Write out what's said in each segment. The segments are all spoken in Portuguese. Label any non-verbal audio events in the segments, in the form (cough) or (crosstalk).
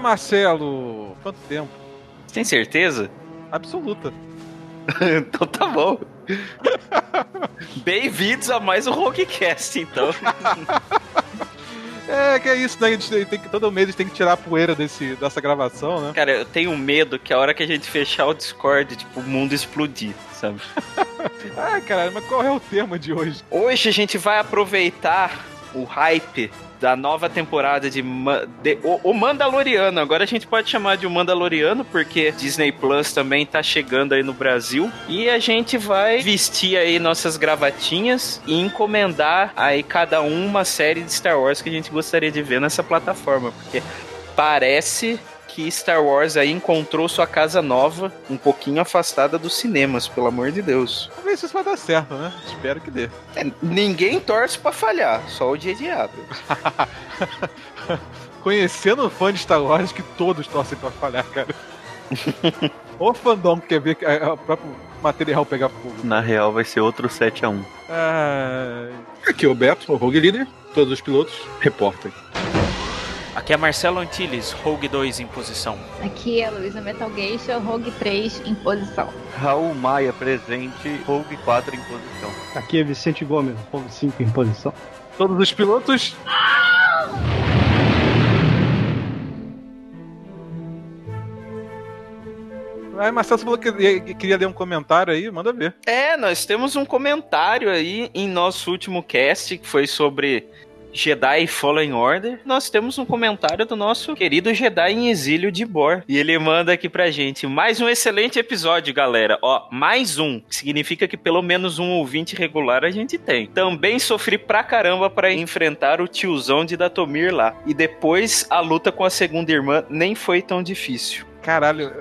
Marcelo! Quanto tempo? Tem certeza? Absoluta. (laughs) então tá bom. (laughs) Bem-vindos a mais um Roguecast, então. (laughs) É, que é isso, né? A gente tem que, todo mês a gente tem que tirar a poeira desse, dessa gravação, né? Cara, eu tenho medo que a hora que a gente fechar o Discord, tipo, o mundo explodir, sabe? Ai, caralho, mas qual é o tema de hoje? Hoje a gente vai aproveitar o hype da nova temporada de, de o, o, Mandaloriano. Agora a gente pode chamar de o Mandaloriano porque Disney Plus também tá chegando aí no Brasil e a gente vai vestir aí nossas gravatinhas e encomendar aí cada um uma série de Star Wars que a gente gostaria de ver nessa plataforma, porque parece que Star Wars aí encontrou sua casa nova, um pouquinho afastada dos cinemas, pelo amor de Deus. Vamos ver se isso vai dar certo, né? Espero que dê. É, ninguém torce para falhar, só o dia de abre. Conhecendo o fã de Star Wars, que todos torcem pra falhar, cara. (laughs) o fandom que quer ver o próprio material pegar fogo. Na real, vai ser outro 7x1. Ah... Aqui é o Beto, o Rogue Leader. Todos os pilotos, reportem. Aqui é Marcelo Antilles, Rogue 2 em posição. Aqui é Luísa Metal Geisha, Rogue 3 em posição. Raul Maia presente, Rogue 4 em posição. Aqui é Vicente Gomes, Rogue 5 em posição. Todos os pilotos. Aí, Marcelo, você falou que queria ler um comentário aí, manda ver. É, nós temos um comentário aí em nosso último cast, que foi sobre Jedi Fallen Order, nós temos um comentário do nosso querido Jedi em exílio de Bor. E ele manda aqui pra gente: mais um excelente episódio, galera. Ó, mais um. Significa que pelo menos um ouvinte regular a gente tem. Também sofri pra caramba para enfrentar o tiozão de Datomir lá. E depois a luta com a segunda irmã nem foi tão difícil. Caralho,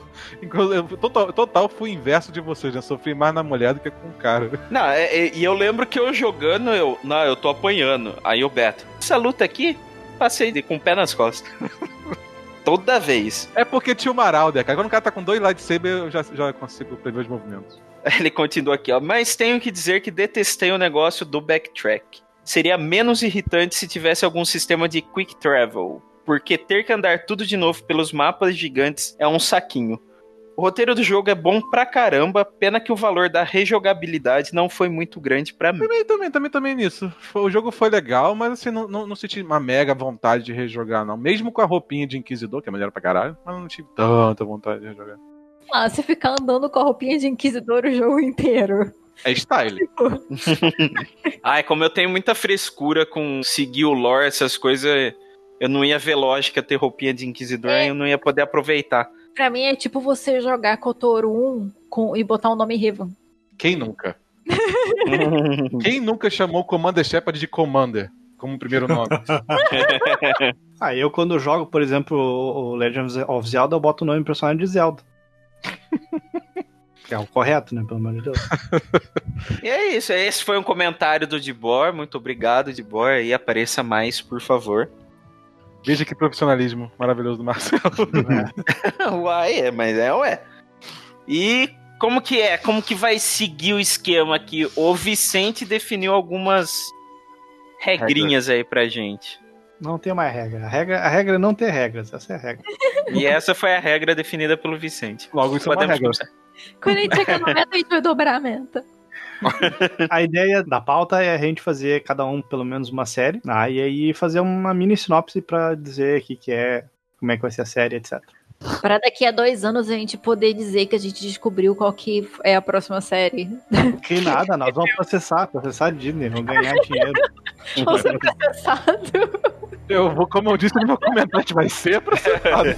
(laughs) total, total fui inverso de vocês, né? Sofri mais na mulher do que com o cara. Não, é, é, e eu lembro que eu jogando, eu. Não, eu tô apanhando. Aí o Beto, essa luta aqui, passei de, com o pé nas costas. (laughs) Toda vez. É porque tinha o Maralder, cara. Quando o cara tá com dois lightsabers, eu já, já consigo prever os movimentos. (laughs) Ele continua aqui, ó. Mas tenho que dizer que detestei o negócio do backtrack. Seria menos irritante se tivesse algum sistema de quick travel porque ter que andar tudo de novo pelos mapas gigantes é um saquinho. O roteiro do jogo é bom pra caramba, pena que o valor da rejogabilidade não foi muito grande para mim. Também, também, também, também nisso. O jogo foi legal, mas assim, não, não, não senti uma mega vontade de rejogar, não. Mesmo com a roupinha de Inquisidor, que é melhor pra caralho, mas não tive tanta vontade de rejogar. Ah, você ficar andando com a roupinha de Inquisidor o jogo inteiro. É style. (laughs) (laughs) Ai, como eu tenho muita frescura com seguir o lore, essas coisas eu não ia ver lógica ter roupinha de Inquisidor é. e eu não ia poder aproveitar. Pra mim é tipo você jogar Kotoru 1 com, e botar o um nome Riven. Quem nunca? (laughs) Quem nunca chamou Commander Shepard de Commander? Como primeiro nome. (laughs) ah, eu quando jogo, por exemplo, o Legend of Zelda, eu boto o nome do personagem de Zelda. (laughs) É o correto, né? Pelo amor de Deus. e é isso. Esse foi um comentário do Dibor. Muito obrigado, Dibor. E apareça mais, por favor. Veja que profissionalismo maravilhoso do Marcelo. É. (laughs) uai, é, mas é, ué. E como que é? Como que vai seguir o esquema aqui? O Vicente definiu algumas regrinhas aí pra gente. Não tem mais regra. A regra, a regra é não ter regras. Essa é a regra. E essa foi a regra definida pelo Vicente. Logo isso Podemos é uma regra. Quando a gente chegar no meta, a gente vai dobrar a meta. (laughs) a ideia da pauta é a gente fazer cada um pelo menos uma série, ah, e aí fazer uma mini sinopse para dizer o que, que é, como é que vai ser a série, etc. Para daqui a dois anos a gente poder dizer que a gente descobriu qual que é a próxima série. (laughs) Que nada, nós vamos processar, processar a Disney, vamos ganhar dinheiro. (laughs) Vamos ser processado. Eu vou, como eu disse no meu comentário, a gente vai ser processado.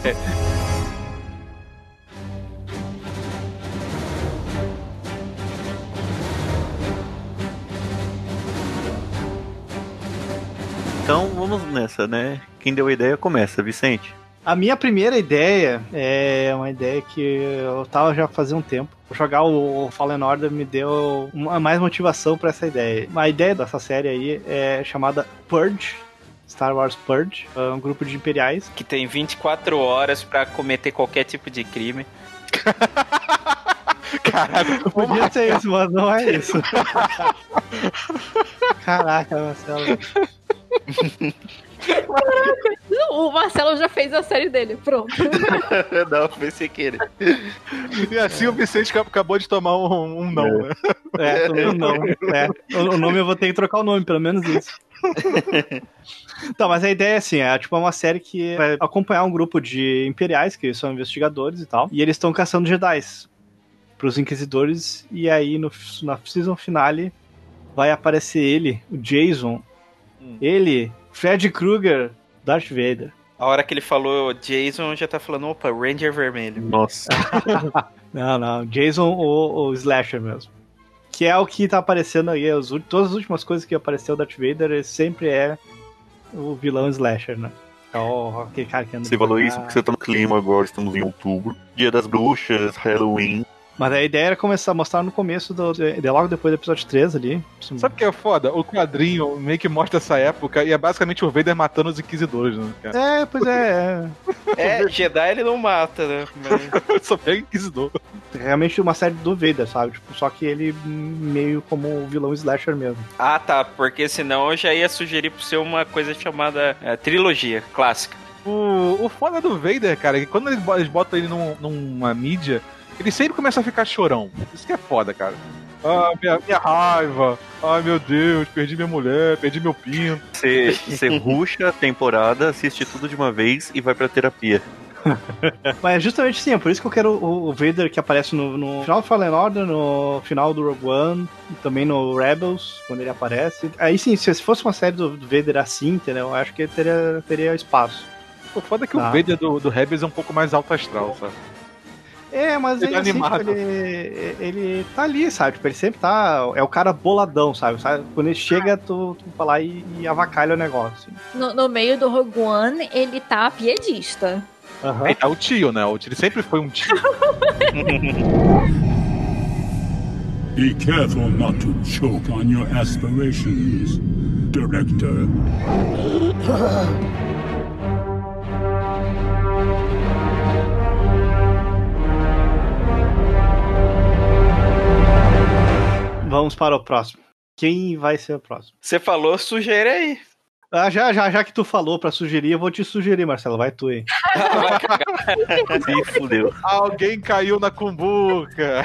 Então vamos nessa, né? Quem deu a ideia começa, Vicente. A minha primeira ideia é uma ideia que eu tava já fazia um tempo. Jogar o Fallen Order me deu uma, mais motivação para essa ideia. A ideia dessa série aí é chamada Purge, Star Wars Purge, é um grupo de imperiais. Que tem 24 horas para cometer qualquer tipo de crime. (laughs) Caralho, podia ser isso, mas não é isso. (laughs) Caraca, Marcelo. Caraca, o Marcelo já fez a série dele. Pronto. (laughs) não, foi sem querer. E assim o Vicente acab- acabou de tomar um, um não, né? É, o não. É. O, o nome eu vou ter que trocar o nome, pelo menos isso. Então, (laughs) mas a ideia é assim, é tipo uma série que vai acompanhar um grupo de imperiais, que são investigadores e tal, e eles estão caçando Jedi pros inquisidores, e aí no, na season finale vai aparecer ele, o Jason, ele, Fred Krueger, Darth Vader. A hora que ele falou Jason, já tá falando, opa, Ranger Vermelho. Nossa. (laughs) Não, não, Jason ou o Slasher mesmo. Que é o que tá aparecendo aí, as todas as últimas coisas que apareceu o Darth Vader, ele sempre é o vilão Slasher, né? É o, aquele cara que anda Você falou isso porque você tá no clima agora, estamos em outubro. Dia das bruxas, Halloween. Mas a ideia era começar a mostrar no começo, do, de, de logo depois do episódio 3 ali. Sabe o que é foda? O quadrinho meio que mostra essa época e é basicamente o Vader matando os inquisidores, né? Cara? É, pois é, É, Jedi ele não mata, né? Mas- (laughs) Só pega inquisidor. é realmente uma série do Vader, sabe? Tipo, só que ele meio como o vilão Slasher mesmo. Ah, tá, porque senão eu já ia sugerir pra você uma coisa chamada é, trilogia clássica. O, o foda do Vader, cara, é que quando eles botam ele num- numa mídia, ele sempre começa a ficar chorão. Isso que é foda, cara. Ah, minha, minha raiva. Ai, meu Deus, perdi minha mulher, perdi meu pinto. Você, você (laughs) ruxa a temporada, assiste tudo de uma vez e vai pra terapia. (laughs) Mas é justamente sim, é por isso que eu quero o, o Vader que aparece no, no final do Fallen Order, no final do Rogue One, e também no Rebels, quando ele aparece. Aí sim, se fosse uma série do, do Vader assim, entendeu? Eu acho que ele teria, teria espaço. O foda é que Tá. o Vader do, do Rebels é um pouco mais alto astral, sabe? É, mas Ele ainda assim, animado. tipo, ele, ele tá ali, sabe? Tipo, ele sempre tá. É o cara boladão, sabe? Sabe? Quando ele chega, tu, tu vai lá e, e avacalha o negócio. assim. No, no meio do Rogue One, ele tá piedista. Aham. Aí tá o tio, né? O tio, ele sempre foi um tio. (laughs) Be careful not to choke on your aspirations, Director. (laughs) Vamos para o próximo. Quem vai ser o próximo? Você falou, sugere aí. Ah, já, já, já que tu falou pra sugerir, eu vou te sugerir, Marcelo. Vai tu aí. Se fudeu. Alguém caiu na cumbuca.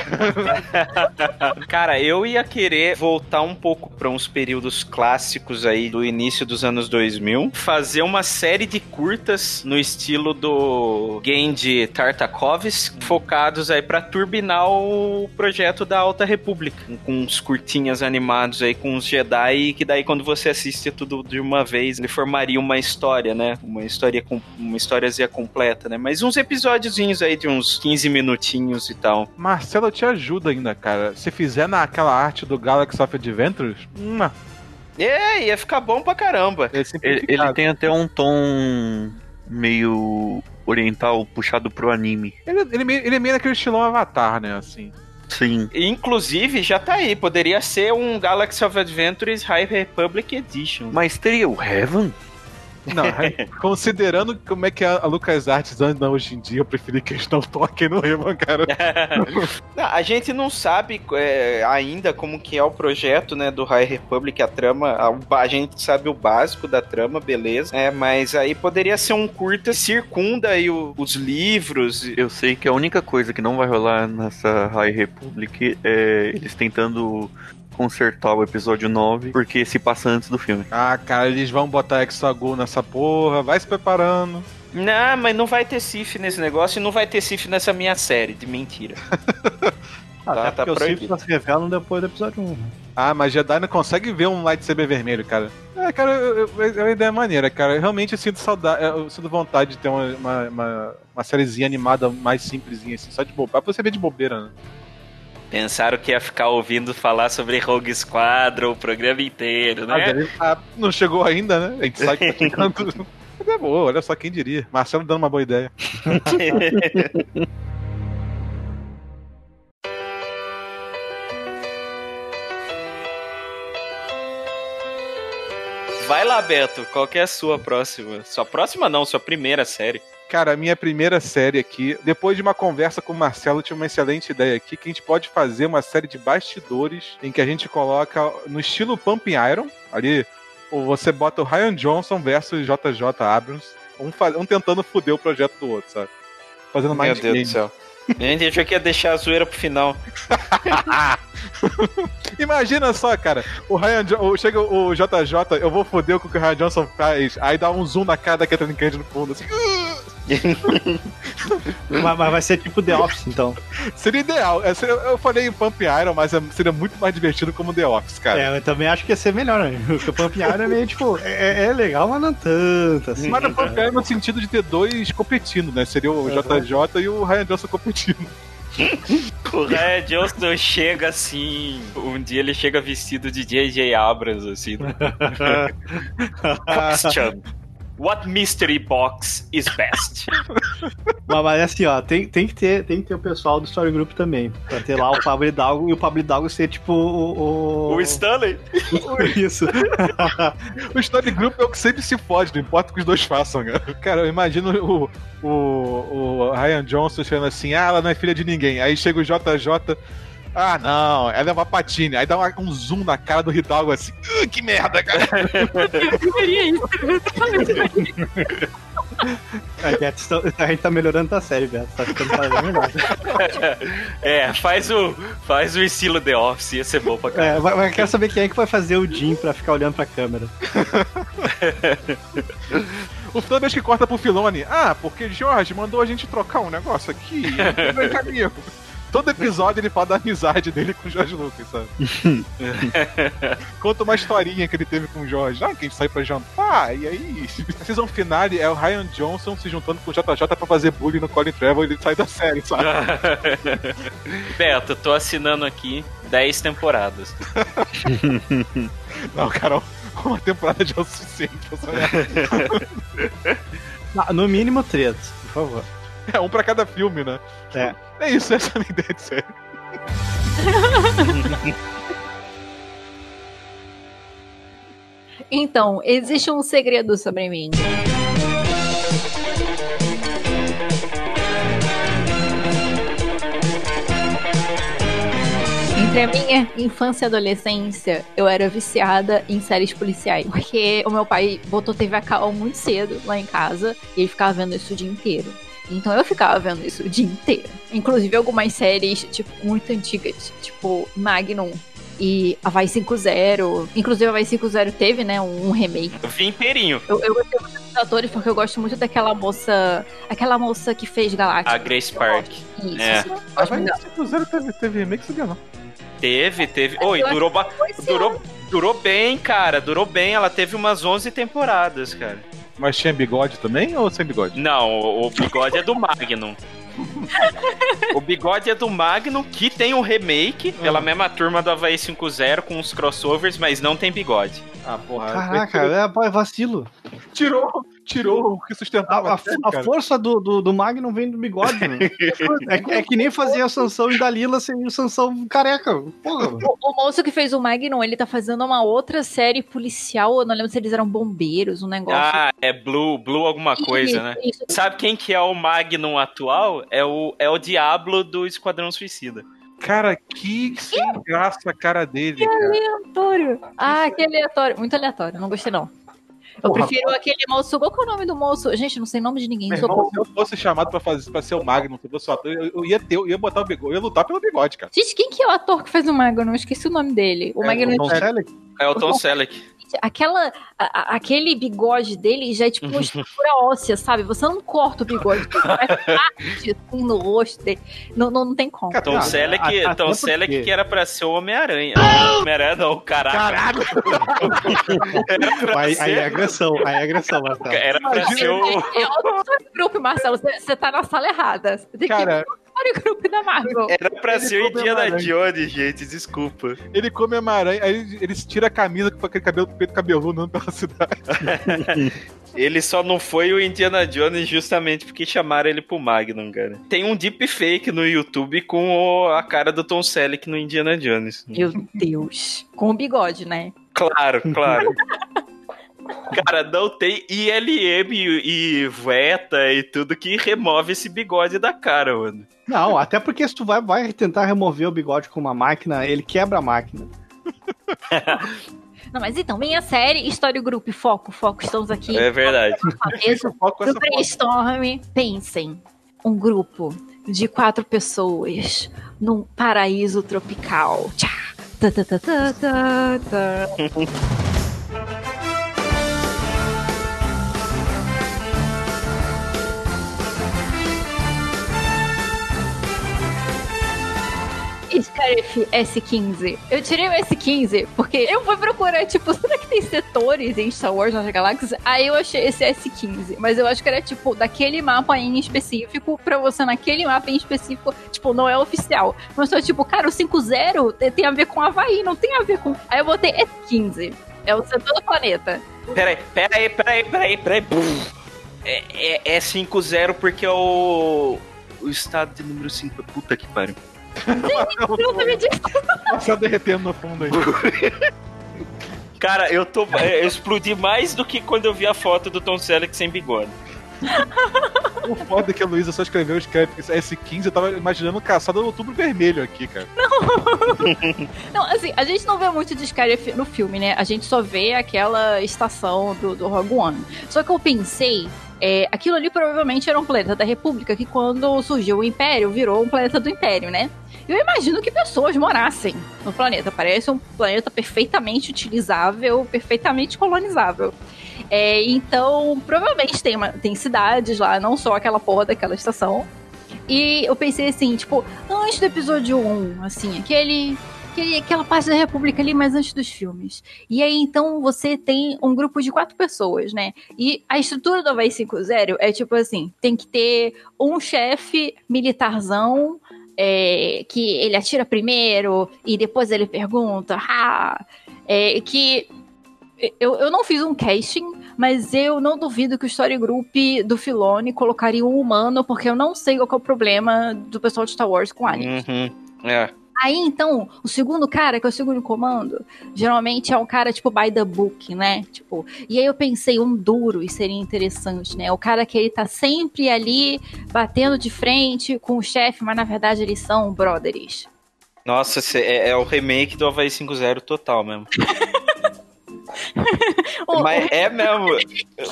Cara, eu ia querer voltar um pouco pra uns períodos clássicos aí do início dos anos 2000, fazer uma série de curtas no estilo do Genji Tartakovsky, focados aí pra turbinar o projeto da Alta República, com uns curtinhas animados aí com os Jedi, que daí quando você assiste tudo de uma vez, ele formaria uma história, né? Uma história com uma historiazinha completa, né? Mas uns episódiozinhos aí de uns 15 minutinhos e tal. Marcelo, eu te ajuda ainda, cara. Se fizer naquela arte do Galaxy of Adventures, hum, É, ia ficar bom pra caramba. é Ele, ele tem até um tom meio oriental puxado pro anime. Ele, ele, meio- ele é meio naquele estilão Avatar, né? Assim. Sim. Inclusive, já tá aí. Poderia ser um Galaxy of Adventures High Republic Edition. Mas teria o Heaven? Não, (laughs) considerando como é que a, LucasArts anda hoje em dia, eu preferi que eles não toquem no Rayman, cara. (laughs) Não, a gente não sabe é, ainda como que é o projeto, né, do High Republic, a trama, a, a gente sabe o básico da trama, beleza, é, mas aí poderia ser um curta, circunda aí o- os livros, e- Eu sei que a única coisa que não vai rolar nessa High Republic é eles tentando consertar o episódio 9, porque se passa antes do filme. Ah, cara, eles vão botar Exagol nessa porra, vai se preparando. Não, mas não vai ter Sif nesse negócio e não vai ter Sif nessa minha série, de mentira. Ah, (laughs) Tá- tá porque os proibido. Sith só se revelam depois do episódio 1. Ah, mas Jedi não consegue ver um lightsaber vermelho, cara. É, cara, eu- eu- é uma ideia maneira, cara. Eu realmente sinto saudade, eu sinto vontade de ter uma, uma, uma, uma sériezinha animada mais simplesinha, assim, só de bobeira. Pra você ver de bobeira, né? Pensaram que ia ficar ouvindo falar sobre Rogue Squadron o programa inteiro, Mas né? ele- ah, não chegou ainda, né? A gente sabe que tá chegando. (laughs) Mas é boa, olha só quem diria. Marcelo dando uma boa ideia. (laughs) Vai lá, Beto, qual que é a sua próxima? Sua próxima não, sua primeira série. Cara, a minha primeira série aqui, depois de uma conversa com o Marcelo, eu tive uma excelente ideia aqui, que a gente pode fazer uma série de bastidores em que a gente coloca no estilo Pumping Iron, ali, ou você bota o Ryan Johnson versus JJ Abrams, Um, um tentando foder o projeto do outro, sabe? Fazendo Meu mais Deus do céu. A gente achou que ia deixar a zoeira pro final. (laughs) Imagina só, cara. O Ryan Jo- chega o JJ, eu vou foder o que o Ryan Johnson faz. Aí dá um zoom na cara da Kathleen Kennedy no fundo, assim. (laughs) (laughs) mas, mas vai ser tipo The Office, então. Seria ideal. É, seria- Eu falei em Pump Iron, mas é- seria muito mais divertido como The Office, cara. É, eu também acho que ia ser melhor, né? Porque o Pump Iron é meio tipo. É, é legal, mas não tanto, assim. Mas no Pump Iron no sentido de ter dois competindo, né? Seria o Uhum. JJ e o Ryan Johnson competindo. O Ryan Johnson chega assim. Um dia ele chega vestido de J.J. Abrams, assim. (laughs) Question. What mystery box is best? (laughs) Mas, mas assim, ó, tem, tem, que ter, tem que ter o pessoal do Story Group também. Pra ter lá o Pablo Hidalgo e o Pablo Hidalgo ser tipo o. o... O Stanley? (laughs) Isso. (laughs) O Story Group é o que sempre se fode, não importa o que os dois façam, cara. Cara, eu imagino o, o, o Ryan Johnson chegando assim, ah, ela não é filha de ninguém. Aí chega o JJ, ah, não, ela é uma patina. Aí dá uma- um zoom na cara do Hidalgo assim, "Ah, que merda, cara. (laughs) A gente, tá, a gente tá melhorando a série, Beto. Tá ficando melhor. (laughs) É, faz o, faz o estilo The Office, ia ser bom pra caralho. É, vai, vai- quero saber quem é que vai fazer o Jim pra ficar olhando pra câmera. (laughs) O toda vez que corta pro Filone, ah, porque Jorge mandou a gente trocar um negócio aqui, vem cá amigo. Todo episódio ele fala da amizade dele com o Jorge Lucas, sabe? (laughs) Conta uma historinha que ele teve com o Jorge. Ah, que a gente saiu pra jantar, e aí. A season finale é o Ryan Johnson se juntando com o JJ pra fazer bullying no Colin Trevor e ele sai da série, sabe? (laughs) Beto, tô assinando aqui 10 temporadas. (laughs) Não, cara, uma temporada já é o suficiente pra sonhar. Ah, No mínimo três, por favor. É um pra cada filme, né? É. É isso, essa é a minha ideia de série. (laughs) Então, existe um segredo sobre mim. Entre a minha infância e adolescência, eu era viciada em séries policiais. Porque o meu pai botou TV a cabo muito cedo lá em casa e ele ficava vendo isso o dia inteiro. Então eu ficava vendo isso o dia inteiro. Inclusive algumas séries, tipo, muito antigas, tipo Magnum e Havaí 5.0. Inclusive Havaí 5.0 teve, né, um remake. Eu vi inteirinho. Eu, eu gostei muito dos atores porque eu gosto muito daquela moça. Aquela moça que fez Galáctica. A Grace Park. Isso. É. Gosto muito dela. 5-0 teve, teve remake, sabia não. Teve, teve. Oi, durou, durou, durou bem, cara. Durou bem. Ela teve umas 11 temporadas, cara. Mas tinha bigode também ou sem bigode? Não, o, bigode é do Magnum. (laughs) (laughs) o bigode é do Magnum, que tem um remake pela mesma turma do Havaí 5.0 com uns crossovers, mas não tem bigode. Ah, porra. Caraca, é, é vacilo. Tirou, tirou o que A, sustentava a- a cara. força do, do, do Magnum vem do bigode, (laughs) né? É, é que nem fazer a Sansão e Dalila sem o Sansão careca. Porra. O, o moço que fez o Magnum, ele tá fazendo uma outra série policial. Eu não lembro se eles eram bombeiros, um negócio. Ah, é Blue, Blue alguma coisa, né? Isso. Sabe quem que é o Magnum atual? É o, é o Diablo do Esquadrão Suicida. Cara, que sem graça a cara dele, cara. aleatório. Ah, que aleatório. Muito aleatório. Não gostei, não. Eu Porra, prefiro aquele moço. Qual que é o nome do moço? Gente, não sei o nome de ninguém. Irmão, se eu fosse chamado pra, fazer, pra ser o Magnum, se eu fosse o ator, eu, eu ia ter, eu ia botar o bigode, eu ia lutar pelo bigode, cara. Gente, quem que é o ator que fez o Magnum? Eu esqueci o nome dele. O É, Magnum. o Tom Selleck? É o Tom Selleck. Aquela, a- aquele bigode dele já é tipo uma (laughs) estrutura óssea, sabe? Você não corta o bigode, vai parte assim no rosto dele. Não, não, não tem como. Tom Selleck, a- Tom Selleck que era pra ser o Homem-Aranha. Homem-Aranha não, caraca. Aí, aí ser, é agressão, aí é agressão, Marcelo. era pra Imagina ser o... É outro grupo, Marcelo. Você você tá na sala errada. Você tem Cara, que grupo da Marvel. Era pra Ele ser o Indiana. Jones, gente, desculpa. ele come Homem-Aranha, aí ele, ele tira a camisa com aquele cabelo, peito cabeludo andando pela cidade. (laughs) Ele só não foi o Indiana Jones justamente porque chamaram ele pro Magnum, cara. Tem um deepfake no YouTube com o- a cara do Tom Selleck no Indiana Jones. Meu Deus. Com o bigode, né? Claro, claro. (laughs) Cara, não tem ILM e VETA e tudo que remove esse bigode da cara, mano. Não, até porque se tu vai, vai tentar remover o bigode com uma máquina, ele quebra a máquina. (laughs) Não, mas então, minha série, História Group, foco, foco, estamos aqui. É verdade. Essa foto. brainstorm, pensem, um grupo de quatro pessoas num paraíso tropical. Tchá, (laughs) Scarif S15. Eu tirei o S15 porque eu fui procurar, tipo, será que tem setores em Star Wars nas galáxias? Aí eu achei esse S15. Mas eu acho que era, tipo, daquele mapa em específico, pra você naquele mapa em específico, tipo, não é oficial. Mas só, tipo, cara, o 50 tem- a ver com Havaí, não tem a ver com. Aí eu botei S15. É o setor do planeta. Peraí, peraí, peraí, peraí, peraí. É, é, é 5-0 porque é o. O estado de número 5. Puta que pariu. Não. Só derretendo no fundo aí. Cara, eu tô. é, Eu explodi mais do que quando eu vi a foto do Tom Selleck sem bigode. O foda é que a Luísa só escreveu os créditos S15, eu tava imaginando caçada do outubro vermelho aqui, cara. (laughs) Não, assim, a gente não vê muito de Scarif no filme, né? A gente só vê aquela estação do, do Rogue One. Só que eu pensei. é, aquilo ali provavelmente era um planeta da República que, quando surgiu o Império, virou um planeta do Império, né? Eu imagino que pessoas morassem no planeta. Parece um planeta perfeitamente utilizável, perfeitamente colonizável. É, então, provavelmente tem, uma- tem cidades lá, não só aquela porra daquela estação. E eu pensei assim, tipo, antes do episódio 1, assim, aquele, aquela parte da República ali, mas antes dos filmes. E aí, então, você tem um grupo de quatro pessoas, né? E a estrutura do Havaí 5.0 é tipo assim, tem que ter um chefe militarzão é, que ele atira primeiro e depois ele pergunta, ah, é, que eu, eu não fiz um casting, mas eu não duvido que o Story Group do Filone colocaria um humano, porque eu não sei qual é o problema do pessoal de Star Wars com aliens. Uhum. É. Aí, então, o segundo cara, que é o segundo comando, geralmente é um cara, tipo, by the book, né? Tipo, e aí eu pensei, um duro, e seria interessante, né? O cara que ele tá sempre ali, batendo de frente com o chefe, mas na verdade eles são brothers. Nossa, é, é o remake do Havaí 5-0 total mesmo. (laughs) Mas é mesmo.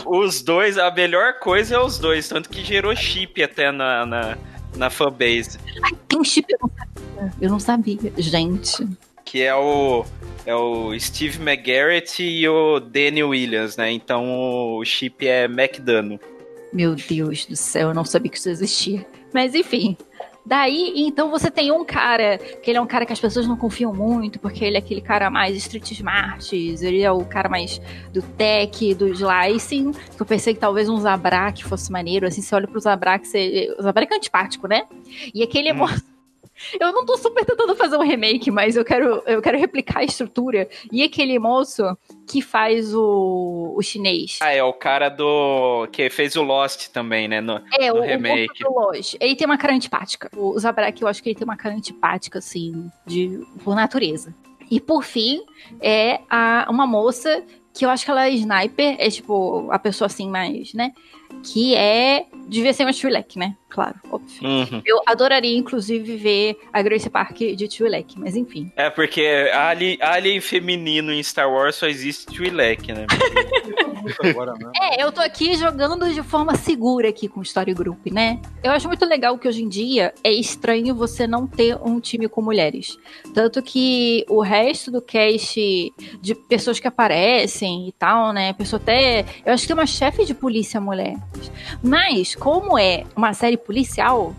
Os dois, a melhor coisa é os dois. Tanto que gerou chip até na, na, na fanbase. Tem um chip, eu não sabia. Eu não sabia, gente. Que é o. É o Steve McGarrett e o Danny Williams, né? Então o chip é McDano. Meu Deus do céu, eu não sabia que isso existia. Mas enfim. Daí, então você tem um cara, que ele é um cara que as pessoas não confiam muito, porque ele é aquele cara mais street smart, ele é o cara mais do tech, do slicing, que eu pensei que talvez um Zabrak fosse maneiro, assim, você olha pro Zabrak, você... o Zabrak é antipático, né? E aquele Hum. moço... Eu não tô super tentando fazer um remake, mas eu quero, eu quero replicar a estrutura. E aquele moço que faz o, o chinês. Ah, é o cara do. que fez o Lost também, né? No, É, no o, o remake. do Lost. Ele tem uma cara antipática. O Zabrak, eu acho que ele tem uma cara antipática, assim, de, por natureza. E por fim, é a, uma moça que eu acho que ela é sniper, é tipo a pessoa assim mais, né? Que é. Devia ser uma Twi'lek, né? Claro, óbvio. Uhum. Eu adoraria, inclusive, ver a Grace Park de Twi'lek, mas enfim. É, porque alien, alien feminino em Star Wars só existe Twi'lek, né? (laughs) Muito agora, né? É, eu tô aqui jogando de forma segura aqui com o Story Group, né? Eu acho muito legal que hoje em dia é estranho você não ter um time com mulheres. Tanto que o resto do cast de pessoas que aparecem e tal, né? Pessoa até. Eu acho que tem uma chefe de polícia mulher. Mas, como é uma série policial,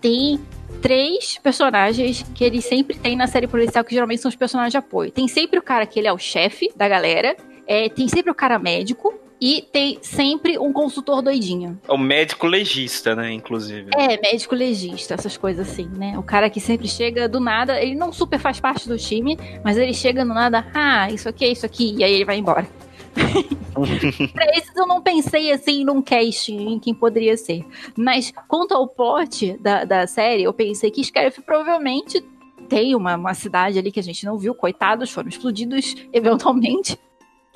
tem três personagens que eles sempre têm na série policial, que geralmente são os personagens de apoio. Tem sempre o cara que ele é o chefe da galera, é, tem sempre o cara médico e tem sempre um consultor doidinho. É o médico legista, né? Inclusive. É, médico legista, essas coisas assim, né? O cara que sempre chega do nada, ele não super faz parte do time, mas ele chega do nada, ah, isso aqui é isso aqui, e aí ele vai embora. (laughs) pra esses eu não pensei assim num cast em quem poderia ser. Mas quanto ao plot da, da série, eu pensei que Scarif provavelmente tem uma, uma cidade ali que a gente não viu, coitados, foram explodidos (laughs) eventualmente.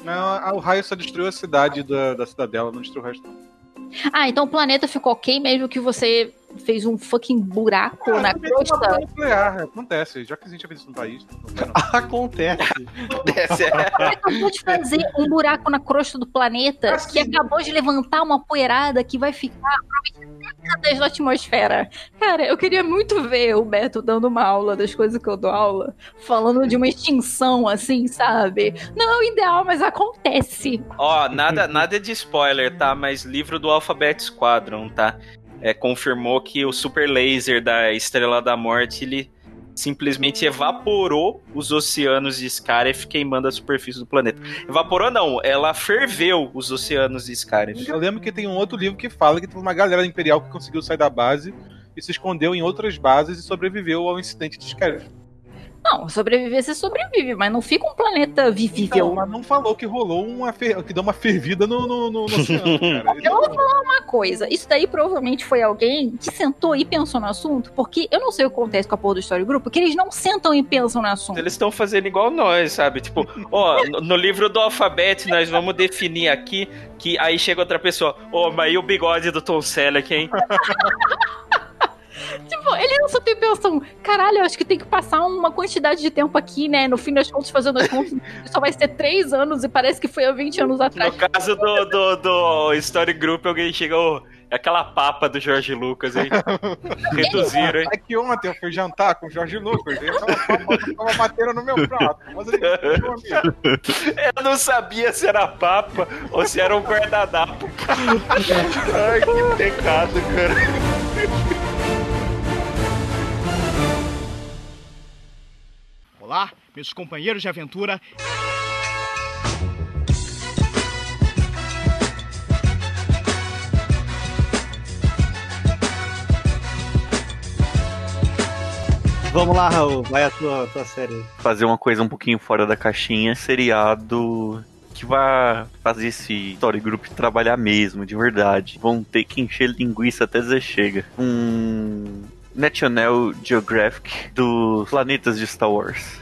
Não, o raio só destruiu a cidade da, da cidadela, não destruiu o resto. Ah, então o planeta ficou ok mesmo que você fez um fucking buraco Ah, na crosta. nuclear, acontece. Já que a gente já fez isso no país. (laughs) Acontece. Desce, é. Acabou de fazer um buraco na crosta do planeta Ah, que acabou de levantar uma poeirada que vai ficar décadas na atmosfera. Cara, eu queria muito ver o Beto dando uma aula das coisas que eu dou aula, falando de uma extinção assim, sabe? Não é o ideal, mas acontece. Ó, nada, nada de spoiler, tá? Mas livro do Alphabet Squadron, tá? É, confirmou que o super laser da Estrela da Morte, ele simplesmente evaporou os oceanos de Scarif, queimando a superfície do planeta. Evaporou não, ela ferveu os oceanos de Scarif. Eu lembro que tem um outro livro que fala que teve uma galera imperial que conseguiu sair da base e se escondeu em outras bases e sobreviveu ao incidente de Scarif. Não, sobreviver você sobrevive, mas não fica um planeta vivível. mas não falou que rolou uma fer... que deu uma fervida no, no, no, no oceano, (laughs) cara. Eu vou falar uma coisa. Isso daí provavelmente foi alguém que sentou e pensou no assunto, porque eu não sei o que acontece com a porra do Story Group, porque eles não sentam e pensam no assunto. Eles estão fazendo igual nós, sabe? Tipo, ó, no- no livro do alfabeto nós vamos definir aqui que aí chega outra pessoa, ô, mas e o bigode do Tom Selleck, hein? (laughs) (laughs) Tipo, eles não sentam e pensam, caralho, eu acho que tem que passar uma quantidade de tempo aqui, né? No fim das contas, fazendo as contas, (laughs) só vai ser três anos e parece que foi há 20 anos No atrás. caso do, do, do Story Group, alguém chega, ô, é aquela papa do Jorge Lucas, hein? (laughs) Reduziram, hein? É que ontem eu fui jantar com o Jorge Lucas. Ele tava, tava batendo no meu prato. Mas ele. Eu não sabia se era papa ou se era um guardanapo. Ai, que pecado, cara. Olá, meus companheiros de aventura. Vamos lá, Raul. Vai a tua, tua série. fazer uma coisa um pouquinho fora da caixinha, seriado que vai fazer esse Story Group trabalhar mesmo, de verdade. Vão ter que encher linguiça até dizer chega. Um National Geographic dos planetas de Star Wars.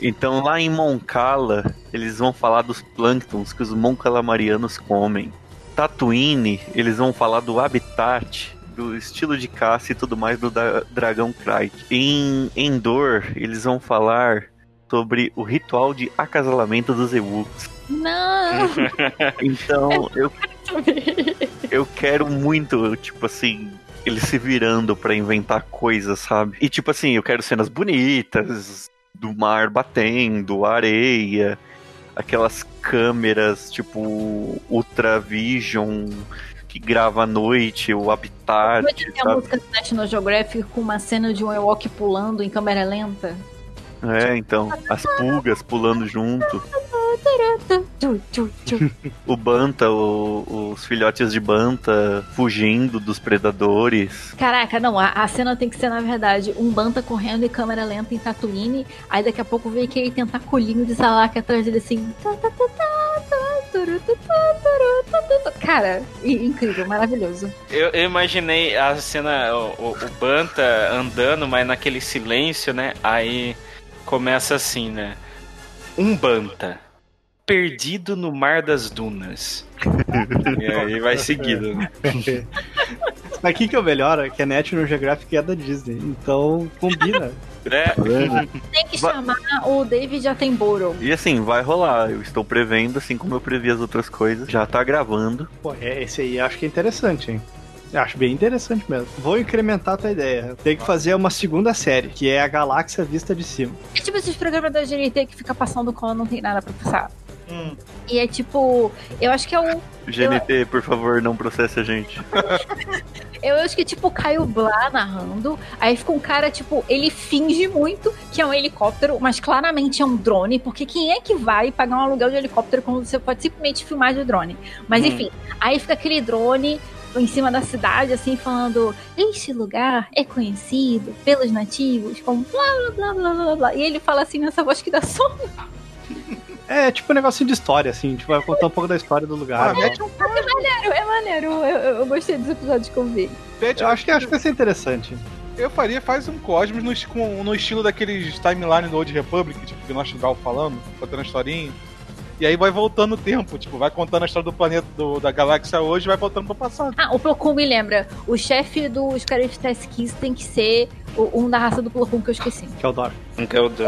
Então lá em Moncala, eles vão falar dos plânctons que os moncalamarianos comem. Tatooine, eles vão falar do habitat, do estilo de caça e tudo mais do da- dragão Krayt. Em Endor, eles vão falar sobre o ritual de acasalamento dos Ewoks. Não! (laughs) Então, eu, eu quero muito, tipo assim, eles se virando pra inventar coisas, sabe? E tipo assim, eu quero cenas bonitas, do mar batendo, areia, aquelas câmeras tipo Ultra Vision que grava à noite, o habitat, Pode ter a sabe? música do National Geographic com uma cena de um Ewok pulando em câmera lenta? É, então, as pulgas pulando junto. Tchu. (laughs) O Banta, o- os filhotes de Banta fugindo dos predadores. Caraca, não, a, a cena tem que ser, na verdade, um Banta correndo em câmera lenta em Tatooine, aí daqui a pouco vem aquele tentaculinho de Salak atrás dele assim. tá, tá, tá, tá, tá, tá, tá, tá, tá, tá. Cara, incrível, maravilhoso. Eu, eu imaginei a cena, o, o, o Banta andando, mas naquele silêncio, né? Aí começa assim, né? Um Banta. Perdido no mar das dunas. (laughs) e aí vai seguindo. né? Mas aqui que é o melhor é que a National Geographic é da Disney. Então combina. (laughs) É, Tem que Va- chamar o David Attenborough. E assim, vai rolar. Eu estou prevendo, assim como eu previ as outras coisas. Já tá gravando. Pô, é, esse aí eu acho que é interessante, hein? Eu acho bem interessante mesmo. Vou incrementar a tua ideia. Tem que fazer uma segunda série, que é a Galáxia Vista de Cima. É tipo esses programas da GNT que fica passando quando não tem nada pra passar. E é tipo, eu acho que é o. GNT, por favor, não processe a gente. (laughs) Eu acho que é tipo o Caio Blá narrando. Aí fica um cara, tipo, ele finge muito que é um helicóptero, mas claramente é um drone, porque quem é que vai pagar um aluguel de helicóptero quando você pode simplesmente filmar de drone? Mas Hum. enfim, aí fica aquele drone em cima da cidade, assim, falando: Este lugar é conhecido pelos nativos como blá blá blá blá blá blá. E ele fala assim nessa voz que dá sono. (laughs) É tipo um negocinho de história, assim. Tipo, vai contar um pouco da história do lugar. Ah, né? mete um É maneiro, é maneiro. Eu, eu- eu gostei dos episódios que eu vi. pet, Eu acho que, acho que vai ser interessante. Eu faria, faz um Cosmos no, no estilo daqueles timeline do Old Republic, tipo, que nós Gal falando, contando a historinha. E aí vai voltando o tempo, tipo, vai contando a história do planeta, do- da galáxia hoje e vai voltando pro passado. Ah, o Plo Koon me lembra. O chefe dos Karate tem que ser o- um da raça do Plo Koon que eu esqueci. Que é o Dor. Nunca eu dou.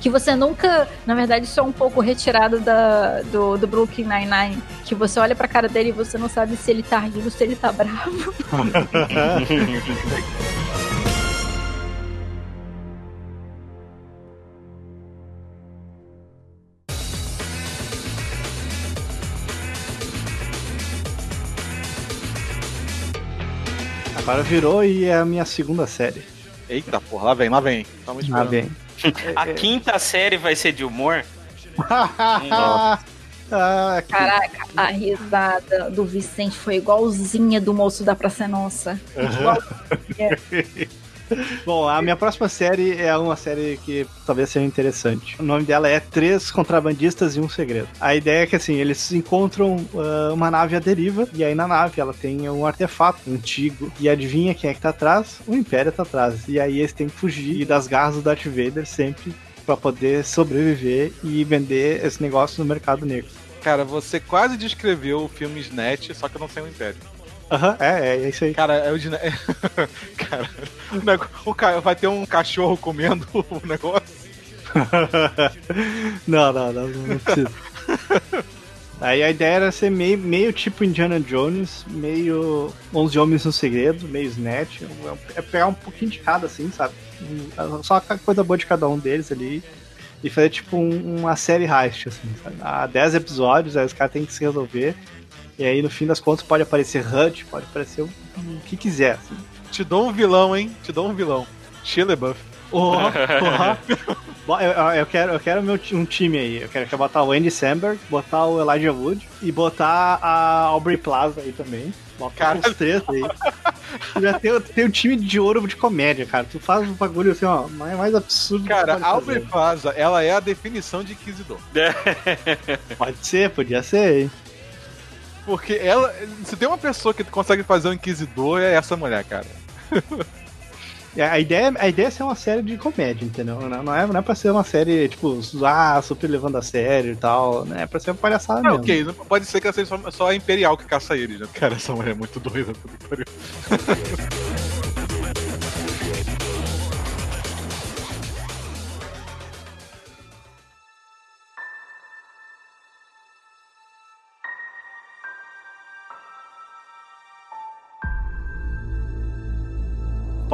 Que você nunca. Na verdade, isso é um pouco retirado da, do, do Brooklyn Nine-Nine. Que você olha pra cara dele e você não sabe se ele tá rindo ou se ele tá bravo. (laughs) (laughs) Agora virou e é a minha segunda série. Eita porra, lá vem, lá vem. Tamo esperando. bem. (laughs) A quinta série vai ser de humor? (laughs) ah, que- Caraca, a risada do Vicente foi igualzinha do moço da Praça Nossa. (laughs) (laughs) Bom, a minha próxima série é uma série que talvez seja interessante. O nome dela é Três Contrabandistas e um Segredo. A ideia é que assim, eles encontram ah, uma nave à deriva, e aí na nave ela tem um artefato antigo. E adivinha quem é que tá atrás? O Império tá atrás. E aí eles têm que fugir das garras do Darth Vader sempre pra poder sobreviver e vender esse negócio no mercado negro. Cara, você quase descreveu o filme Snatch, só que eu não sei o Império. Aham, é, é isso aí. Cara, é o de. (laughs) Cara, o o ca- vai ter um cachorro comendo (laughs) o negócio. (laughs) não, não, não, não precisa. Aí a ideia era ser meio, meio tipo Indiana Jones, meio 11 Homens no Segredo, meio Snatch. É pegar um pouquinho de cada, assim, sabe? Só a coisa boa de cada um deles ali. E fazer tipo um- uma série heist, assim, sabe? Há 10 episódios, aí os caras têm que se resolver. E aí no fim das contas pode aparecer Hut, pode aparecer o, o que quiser, assim. Te dou um vilão, hein? Te dou um vilão. Shia LaBeouf. Oh, oh. Eu, eu- quero, eu quero meu, um time aí. Eu quero, eu quero botar o Andy Samberg, botar o Elijah Wood e botar a Aubrey Plaza aí também. Bota Cara. os três aí. Já tem, tem um time de ouro de comédia, cara. Tu faz um bagulho assim, ó, mais, mais absurdo. que Cara, pode Aubrey. Plaza, ela é a definição de inquisidor. (laughs) Pode ser, podia ser, hein? Porque ela. Se tem uma pessoa que consegue fazer um inquisidor, é essa mulher, cara. (laughs) A ideia, a ideia é ser uma série de comédia, entendeu? Não, não é, não é pra ser uma série, tipo, ah, super levando a sério e tal. Né? É pra ser uma palhaçada Ah, mesmo. ok, não- pode ser que seja só, só a Imperial que caça eles, né? Cara, essa mulher é muito doida. (laughs)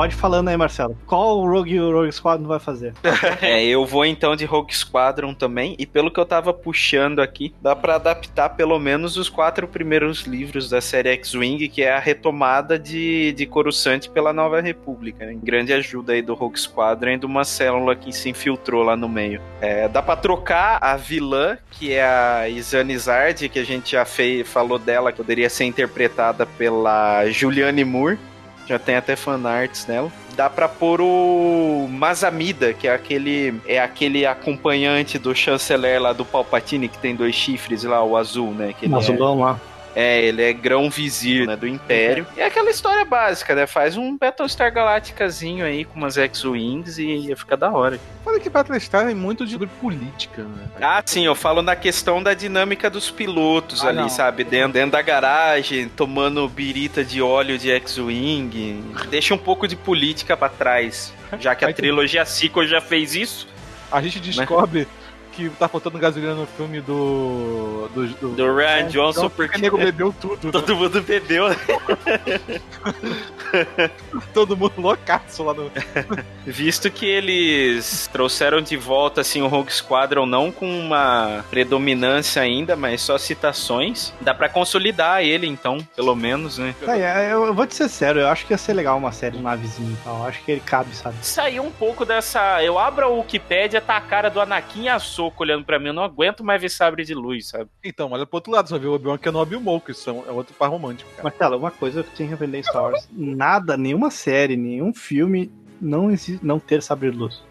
Pode falando aí, Marcelo. Qual o Rogue, Rogue Squadron vai fazer? (laughs) É, eu vou então de Rogue Squadron também, e pelo que eu tava puxando aqui, dá pra adaptar pelo menos os quatro primeiros livros da série X-Wing, que é a retomada de, de Coruscant pela Nova República, né? grande ajuda aí do Rogue Squadron e de uma célula que se infiltrou lá no meio. É, dá pra trocar a vilã, que é a Izane Zard, que a gente já fei, falou dela, que poderia ser interpretada pela Julianne Moore, já tem até fanarts nela. Dá pra pôr o Mazamida, que é aquele é aquele acompanhante do chanceler lá do Palpatine que tem dois chifres lá, o azul, né? Que ele Nossa, é, lá. É, ele é grão vizir, né, do Império. E é aquela história básica, né? Faz um Battlestar Galácticazinho aí com umas X-Wings e ia ficar da hora. Olha que Battlestar é muito de política, né? Ah, sim, eu falo na questão da dinâmica dos pilotos Ah, ali, não. sabe? Dentro, dentro da garagem, tomando birita de óleo de X-Wing. Deixa um pouco de política pra trás. Já que a trilogia sequel já fez isso. A gente descobre que tá faltando gasolina no filme do. do, do, Do Ryan Johnson, Então, porque o nego bebeu tudo. né? todo mundo bebeu. (laughs) Todo mundo loucaço lá no. (laughs) Visto que eles trouxeram de volta assim o Rogue Squadron não com uma predominância ainda, mas só citações, dá pra consolidar ele então, pelo menos, né? É, eu, vou te ser sério, eu acho que ia ser legal uma série de navezinho e tal. Eu acho que ele cabe, sabe? Saiu um pouco dessa. Eu abro a Wikipédia, tá a cara do Anakin e a Soco olhando pra mim. Eu não aguento mais ver sabre de luz, sabe? Então, olha pro outro lado, só vê o Obi-Wan Kenobi e o Maul, que são, é outro par romântico, cara. Marcelo, uma coisa que tem que aprender em Star Wars: nada, nenhuma série, nenhum filme não, existe, não ter sabre de luz.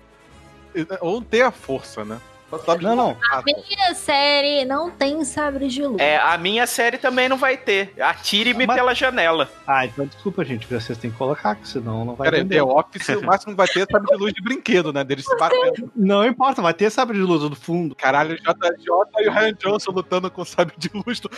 Ou ter a força, né? Não, não. A minha série não tem sabre de luz. É, a minha série também não vai ter. Atire-me Mas- pela janela. Ah, então desculpa, gente. Vocês têm que colocar, que senão não vai Pera aí, vender. The Office, o máximo que vai ter é sabe de luz de brinquedo, né? Deles se batendo. Não importa, vai ter sabre de luz do fundo. Caralho, o JJ e o Ryan Johnson lutando com sabe de luz. Do...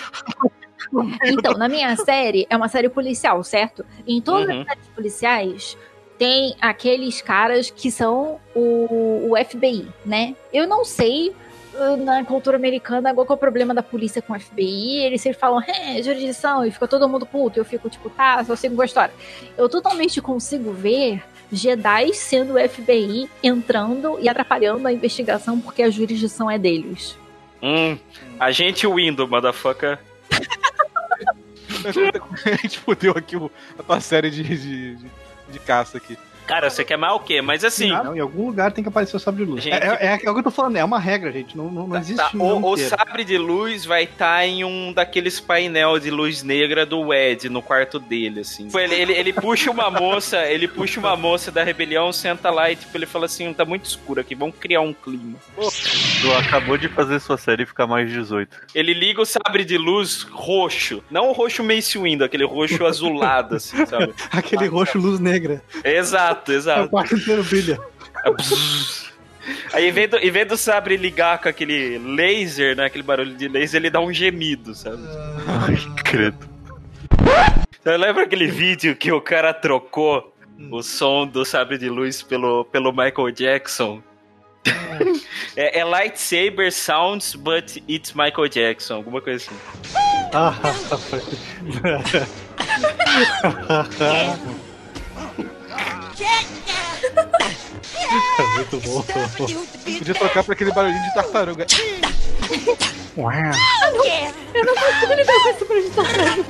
Então, na minha série, é uma série policial, certo? Em todas Uhum. as séries policiais, tem aqueles caras que são o, o FBI, né? Eu não sei uh, na cultura americana qual que é o problema da polícia com o FBI. Eles sempre falam, é, jurisdição, e fica todo mundo puto. Eu fico tipo, tá, só sigo a história. Eu totalmente consigo ver Jedi sendo o FBI entrando e atrapalhando a investigação porque a jurisdição é deles. Hum, agente Window, motherfucker. (laughs) A gente fudeu aqui o- a tua série de, de, de, de caça aqui. Cara, você quer mais o quê? Mas assim, Não, em algum lugar tem que aparecer o sabre de luz. Gente- É, é- é o que eu tô falando, é uma regra, gente. Não, não, não existe tá, um o, o inteiro. sabre de luz vai estar em um daqueles painel de luz negra do Ed no quarto dele, assim. Tipo, Ele, ele, ele puxa uma moça, ele puxa uma moça da rebelião, senta lá e tipo, ele fala assim, tá muito escuro aqui, vamos criar um clima. Tu acabou de fazer sua série ficar mais 18. Ele liga o sabre de luz roxo, não o roxo Mace Windu, aquele roxo azulado, assim, sabe? (laughs) Aquele roxo luz negra. Exato, O exato. quarto inteiro brilha. (laughs) Aí, em vez, do, em vez do sabre ligar com aquele laser, né? Aquele barulho de laser, ele dá um gemido, sabe? Ai, credo. Você lembra aquele vídeo que o cara trocou o som do sabre de luz pelo, pelo Michael Jackson? (laughs) é, é lightsaber sounds, but it's Michael Jackson, alguma coisa assim. (laughs) Ah, (laughs) Muito bom. Podia trocar pra aquele barulhinho de tartaruga. Eu não consigo lidar com esse projeto.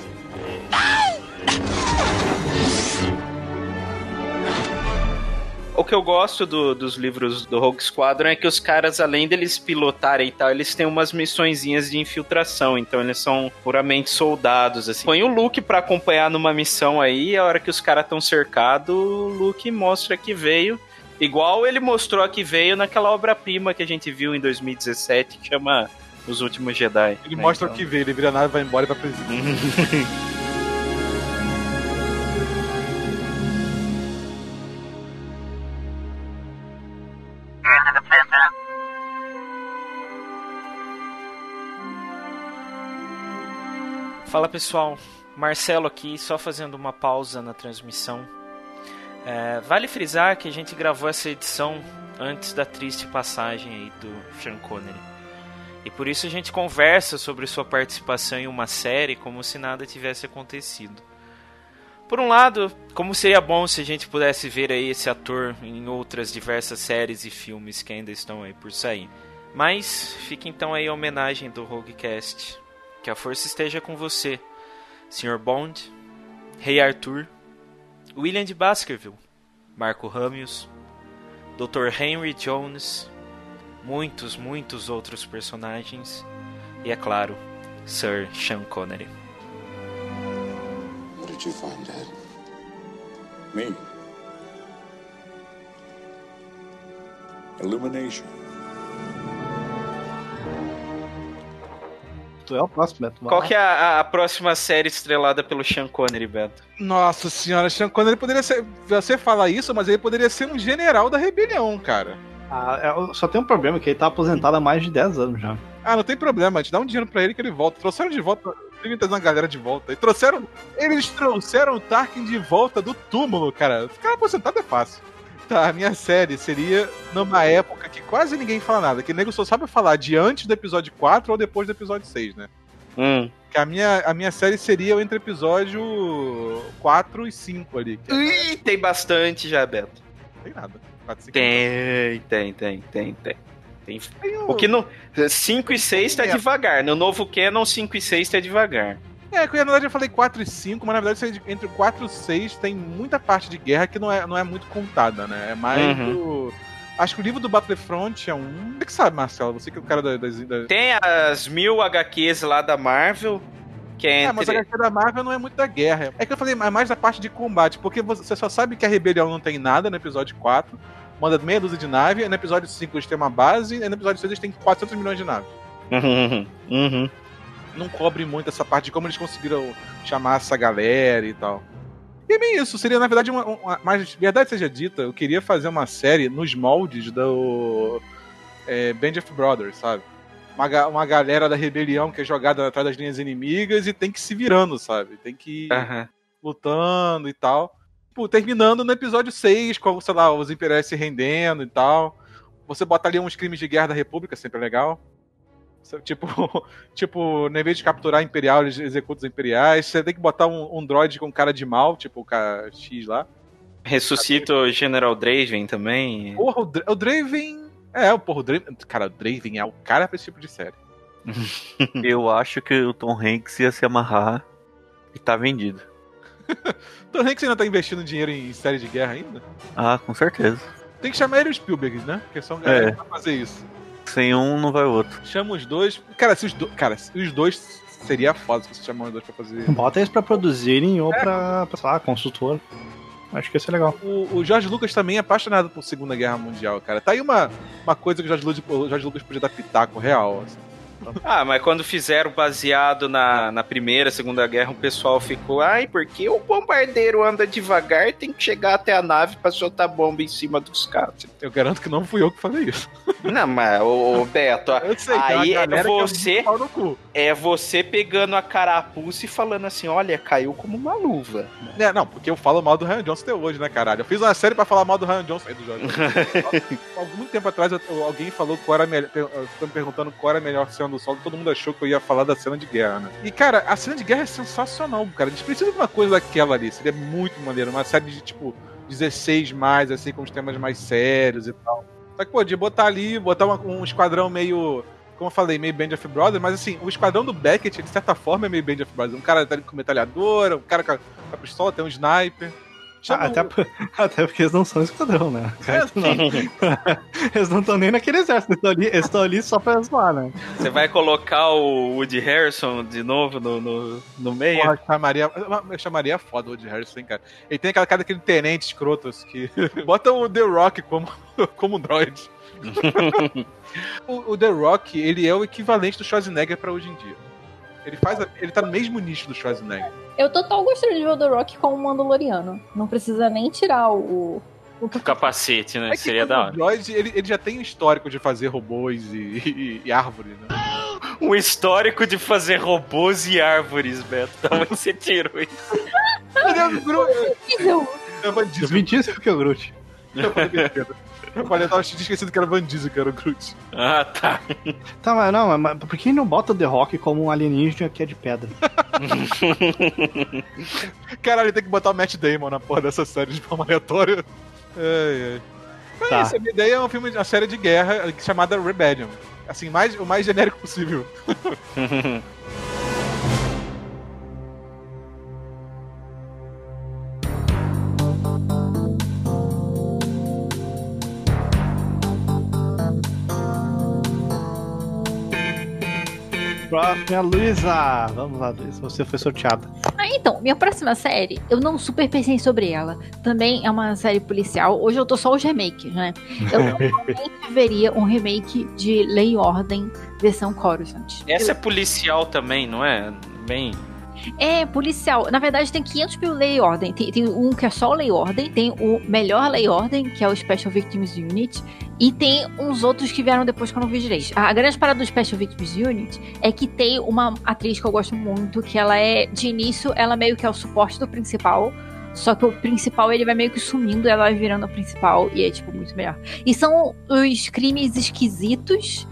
O que eu gosto do- dos livros do Rogue Squadron é que os caras, além deles pilotarem e tal, eles têm umas missõezinhas de infiltração. Então eles são puramente soldados, assim. Põe o Luke pra acompanhar numa missão aí, a hora que os caras estão cercados, o Luke mostra que veio. Igual ele mostrou que veio naquela obra-prima que a gente viu em 2017, que chama Os Últimos Jedi. Ele né? mostra Então- o que vê, ele vira a nave, vai embora e vai presídio. (laughs) Fala pessoal, Marcelo aqui, só fazendo uma pausa na transmissão. É, vale frisar que a gente gravou essa edição antes da triste passagem aí do Sean Connery. E por isso a gente conversa sobre sua participação em uma série como se nada tivesse acontecido. Por um lado, como seria bom se a gente pudesse ver aí esse ator em outras diversas séries e filmes que ainda estão aí por sair. Mas fica então aí a homenagem do Roguecast. Que a força esteja com você, Sr. Bond, Rei Arthur, William de Baskerville, Marco Ramius, Dr. Henry Jones, muitos, muitos outros personagens e, é claro, Sir Sean Connery. What did you find, Dad? Me. Illumination. Tu é o próximo, Beto. Qual que é a, a próxima série estrelada pelo Sean Connery, Beto? Nossa senhora, Sean Connery poderia ser. Você fala isso, mas ele poderia ser um general da rebelião, cara. Ah, é, só tem um problema, que ele tá aposentado há mais de 10 anos já. Ah, não tem problema, a gente dá um dinheiro pra ele que ele volta. Trouxeram de volta. Tem trazer uma galera de volta. E trouxeram. Eles trouxeram o Tarkin de volta do túmulo, cara. Ficar aposentado é fácil. Tá, a minha série seria numa época que quase ninguém fala nada. Que o nego só sabe falar de antes do episódio 4 ou depois do episódio 6, né? Hum. Que a minha, a minha série seria entre episódio 4 e 5 ali. Que é- Ih, tem bastante já, Beto. não tem nada. 4 e 5 Tem, tem, tem, tem, tem. Tem. tem o- O que não. 5 e 6 tá É. devagar. No novo Canon, 5 e 6 tá devagar. É, que na verdade eu falei 4 e 5, mas na verdade entre o 4 e o 6 tem muita parte de guerra que não é, não é muito contada, né? É mais Uhum. do. Acho que o livro do Battlefront é um. Você que sabe, Marcelo? Você que é o cara da- das. das... Tem as mil HQs lá da Marvel, que é É, mas a entre. HQ da Marvel não é muito da guerra. É que eu falei é mais da parte de combate, porque você só sabe que a rebelião não tem nada no episódio 4. manda meia dúzia de nave, no episódio 5 eles têm uma base, e no episódio 6 eles têm 400 milhões de naves. (laughs) Uhum, uhum. Não cobre muito essa parte de como eles conseguiram chamar essa galera e tal. E é bem isso, seria na verdade uma, uma- Mas, verdade seja dita, eu queria fazer uma série nos moldes do. É, Band of Brothers, sabe? Uma, uma galera da rebelião que é jogada atrás das linhas inimigas e tem que ir se virando, sabe? Tem que ir Aham. lutando e tal. Pô, terminando no episódio 6, com, sei lá, os imperiais se rendendo e tal. Você bota ali uns crimes de guerra da República, sempre é legal. Tipo, (laughs) tipo, em vez de capturar imperial, eles executam os imperiais. Você tem que botar um, um droid com cara de mal, tipo o cara X lá. Ressuscita o General Draven também. Porra, o, Dra- o Draven. É, porra, o Draven. Cara, o Draven é o cara pra esse tipo de série. (laughs) Eu acho que o Tom Hanks ia se amarrar e tá vendido. (laughs) Tom Hanks ainda tá investindo dinheiro em série de guerra ainda? Ah, com certeza. Tem que chamar ele o Spielberg, né? Porque são galera É. que vai fazer isso. Sem um não vai o outro. Chama os dois. Cara, se os, do... cara, se os dois seria foda se você chamar os dois pra fazer. Bota eles pra produzirem ou pra, pra sei lá, consultor. Acho que ia ser legal. O, o George Lucas também é apaixonado por Segunda Guerra Mundial, cara. Tá aí uma, uma coisa que o George, Lucas, o George Lucas podia dar pitaco real. assim. Ah, mas quando fizeram baseado na, na Primeira, Segunda Guerra, o pessoal ficou, ai, porque o bombardeiro anda devagar e tem que chegar até a nave pra soltar bomba em cima dos caras. Eu garanto que não fui eu que falei isso. Não, mas, ô, ô, Beto, Eu sei, aí é é você, é você pegando a carapuça e falando assim, olha, caiu como uma luva. É, não, porque eu falo mal do Ryan Johnson até hoje, né, caralho? Eu fiz uma série pra falar mal do Ryan Johnson e do Lucas. (laughs) Algum tempo atrás eu- alguém falou qual era a melhor. Ficou me perguntando qual era a melhor cena do solo. Todo mundo achou que eu ia falar da cena de guerra, né? E, cara, a cena de guerra é sensacional, cara. A gente precisa de uma coisa daquela ali. Seria muito maneiro. Uma série de, tipo, 16 mais, assim, com os temas mais sérios e tal. Só que, pô, de botar ali, botar uma- um esquadrão meio. Como eu falei, meio Band of Brothers, mas assim, o esquadrão do Beckett, de certa forma, é meio Band of Brothers. Um cara tá com metralhadora, um cara com a pistola, tem um sniper. Chama Ah, até, o- por- (laughs) até porque eles não são esquadrão, né? (laughs) É, (laughs) Eles não estão nem naquele exército, eles estão ali, eles estão ali só pra zoar, né? Você vai colocar o Woody Harrison de novo no, no, no meio? Porra, eu chamaria, eu chamaria foda o Woody Harrison, hein, cara. Ele tem aquela cara daquele tenente escroto assim, que. Bota o The Rock como, como droid. o, o The Rock, ele é o equivalente do Schwarzenegger pra hoje em dia. Ele faz. a- ele tá no mesmo nicho do Schwarzenegger. Eu total gostaria de ver o The Rock como Mandaloriano. Não precisa nem tirar o. o... O capacete, né? É que Seria da hora. droid, ele, ele já tem um histórico de fazer robôs e, e, e árvores, né? Um histórico de fazer robôs e árvores, Beto. Da onde você tirou isso? Ele é o Groot. (laughs) Horrível. É o Van Eu Diesel. me disse que é o Groot. Eu falei besteira. Eu falei, eu tava esquecendo que era Van Diesel, que era o Groot. Ah, tá. Tá, mas não, mas por que não bota o The Rock como um alienígena que é de pedra? (laughs) Caralho, tem que botar o Matt Damon na porra dessa série de forma aleatória. Ai, ai. Mas Tá. é isso, a minha ideia é um filme, uma série de guerra chamada Rebellion. Assim, mais, o mais genérico possível. (laughs) Próxima, Luísa. Vamos lá, Luísa. Você foi sorteada. Ah, então, minha próxima série, eu não super pensei sobre ela. Também é uma série policial. Hoje eu tô só os remakes, né? Eu (laughs) normalmente veria um remake de Lei e Ordem, versão Coruscant. Essa é policial também, não é? Bem. É, policial. Na verdade, tem 500 mil Lei e Ordem. Tem, tem um que é só Lei e Ordem, tem o melhor Lei e Ordem, que é o Special Victims Unit, e tem uns outros que vieram depois que eu não vi direito. A grande parada do Special Victims Unit é que tem uma atriz que eu gosto muito, que ela é, de início, ela meio que é o suporte do principal, só que o principal ele vai meio que sumindo, ela vai virando a principal, e é, tipo, muito melhor. E são os crimes esquisitos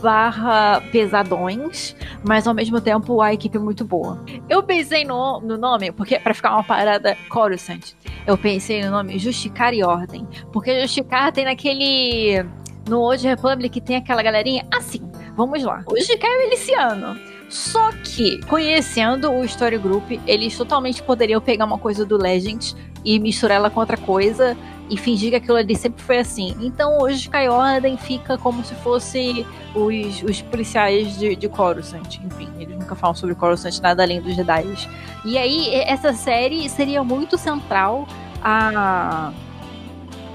barra pesadões, mas ao mesmo tempo a equipe é muito boa. Eu pensei no, no nome, porque para ficar uma parada Coruscant, eu pensei no nome Justicar e Ordem, porque Justicar tem naquele no Old Republic tem aquela galerinha assim. Vamos lá. O Justicar é miliciano. Só que, conhecendo o Story Group, eles totalmente poderiam pegar uma coisa do Legends e misturar ela com outra coisa e fingir que aquilo ali sempre foi assim. Então hoje Sky Ordem fica como se fosse os, os policiais de, de Coruscant. Enfim, eles nunca falam sobre Coruscant nada além dos Jedi. E aí, essa série seria muito central a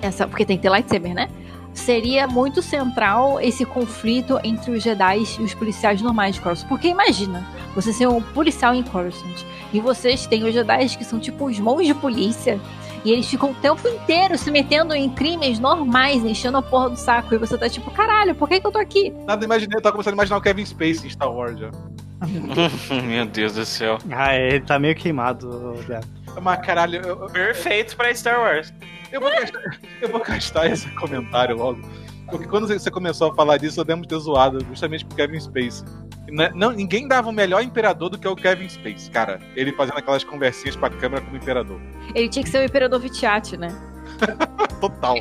essa, porque tem que ter lightsaber, né? Seria muito central esse conflito entre os Jedi e os policiais normais de Coruscant. Porque imagina, você ser um policial em Coruscant e vocês têm os Jedi que são tipo os mãos de polícia e eles ficam o tempo inteiro se metendo em crimes normais, enchendo a porra do saco. E você tá tipo, caralho, por que, que eu tô aqui? Nada imaginei, eu tava começando a imaginar o Kevin Space em Star Wars já. (laughs) Meu Deus do céu. Ah, ele tá meio queimado, Beto. Mas caralho, eu, Perfeito pra Star Wars. eu vou gastar, (laughs) eu vou gastar esse comentário logo. Porque quando você começou a falar disso, eu demos ter zoado justamente pro Kevin Space. Não, não- ninguém dava um melhor imperador do que o Kevin Space, cara. Ele fazendo aquelas conversinhas com a câmera como imperador. Ele tinha que ser o Imperador Vitiate, né? (laughs) Total.